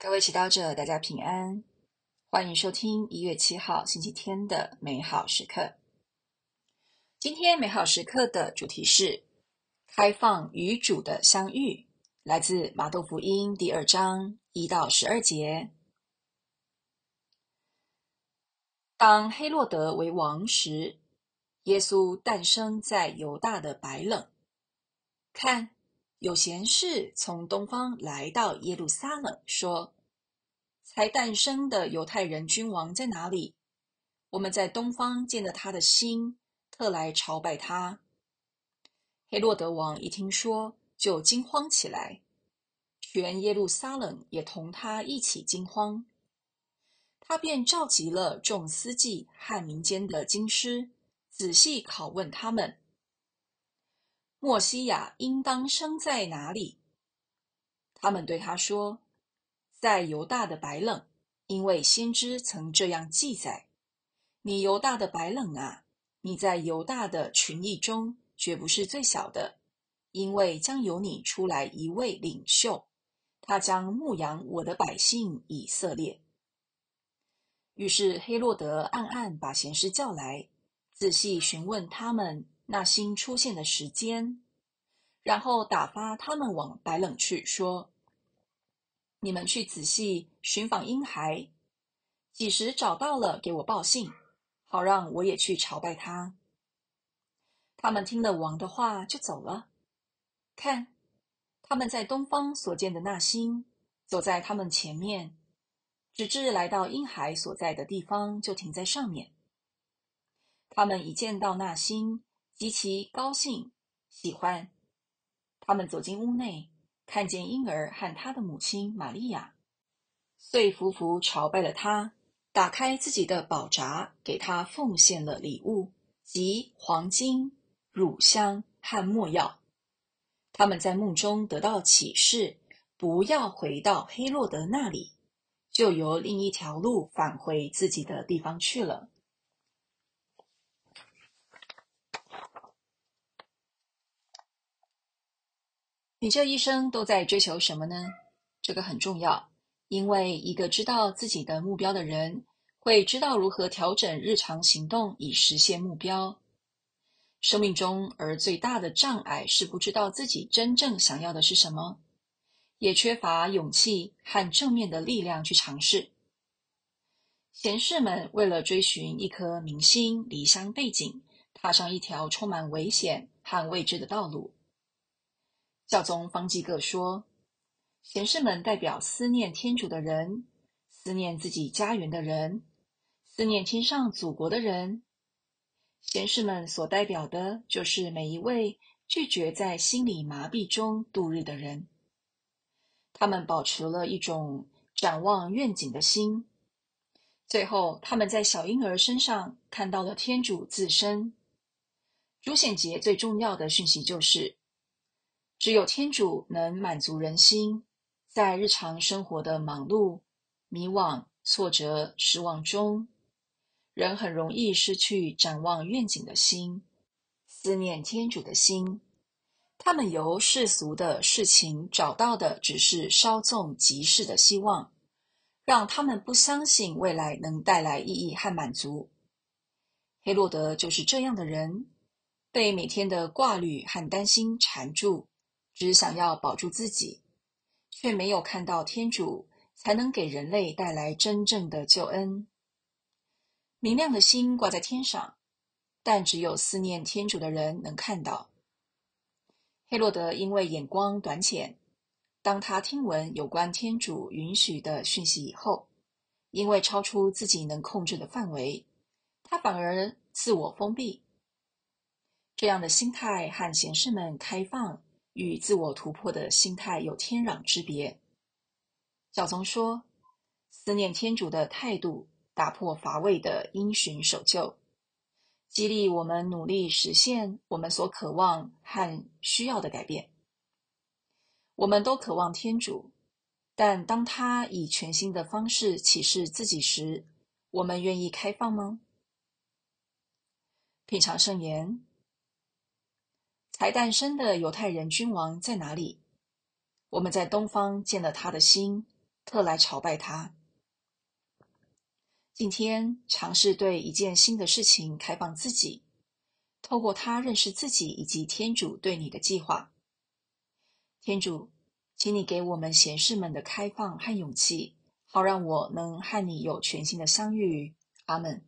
各位祈祷者，大家平安，欢迎收听一月七号星期天的美好时刻。今天美好时刻的主题是开放与主的相遇，来自马窦福音第二章一到十二节。当黑洛德为王时，耶稣诞生在犹大的白冷。看。有贤士从东方来到耶路撒冷，说：“才诞生的犹太人君王在哪里？我们在东方见了他的星，特来朝拜他。”黑洛德王一听说，就惊慌起来，全耶路撒冷也同他一起惊慌。他便召集了众司祭和民间的经师，仔细拷问他们。莫西亚应当生在哪里？他们对他说：“在犹大的白冷，因为先知曾这样记载。你犹大的白冷啊，你在犹大的群邑中绝不是最小的，因为将由你出来一位领袖，他将牧养我的百姓以色列。”于是黑洛德暗暗把贤士叫来，仔细询问他们。那星出现的时间，然后打发他们往白冷去，说：“你们去仔细寻访婴孩，几时找到了，给我报信，好让我也去朝拜他。”他们听了王的话，就走了。看，他们在东方所见的那星，走在他们前面，直至来到婴孩所在的地方，就停在上面。他们一见到那星，极其高兴，喜欢。他们走进屋内，看见婴儿和他的母亲玛利亚，遂俯伏朝拜了他，打开自己的宝匣，给他奉献了礼物，即黄金、乳香和没药。他们在梦中得到启示，不要回到黑落德那里，就由另一条路返回自己的地方去了。你这一生都在追求什么呢？这个很重要，因为一个知道自己的目标的人，会知道如何调整日常行动以实现目标。生命中而最大的障碍是不知道自己真正想要的是什么，也缺乏勇气和正面的力量去尝试。贤士们为了追寻一颗明星，离乡背井，踏上一条充满危险和未知的道路。教宗方济各说：“贤士们代表思念天主的人，思念自己家园的人，思念天上祖国的人。贤士们所代表的，就是每一位拒绝在心理麻痹中度日的人。他们保持了一种展望愿景的心。最后，他们在小婴儿身上看到了天主自身。主显节最重要的讯息就是。”只有天主能满足人心，在日常生活的忙碌、迷惘、挫折、失望中，人很容易失去展望愿景的心，思念天主的心。他们由世俗的事情找到的只是稍纵即逝的希望，让他们不相信未来能带来意义和满足。黑洛德就是这样的人，被每天的挂虑和担心缠住。只想要保住自己，却没有看到天主才能给人类带来真正的救恩。明亮的星挂在天上，但只有思念天主的人能看到。黑洛德因为眼光短浅，当他听闻有关天主允许的讯息以后，因为超出自己能控制的范围，他反而自我封闭。这样的心态和贤士们开放。与自我突破的心态有天壤之别。小宗说：“思念天主的态度，打破乏味的因循守旧，激励我们努力实现我们所渴望和需要的改变。我们都渴望天主，但当他以全新的方式启示自己时，我们愿意开放吗？”品尝圣言。才诞生的犹太人君王在哪里？我们在东方见了他的星，特来朝拜他。今天尝试对一件新的事情开放自己，透过它认识自己以及天主对你的计划。天主，请你给我们贤士们的开放和勇气，好让我能和你有全新的相遇。阿门。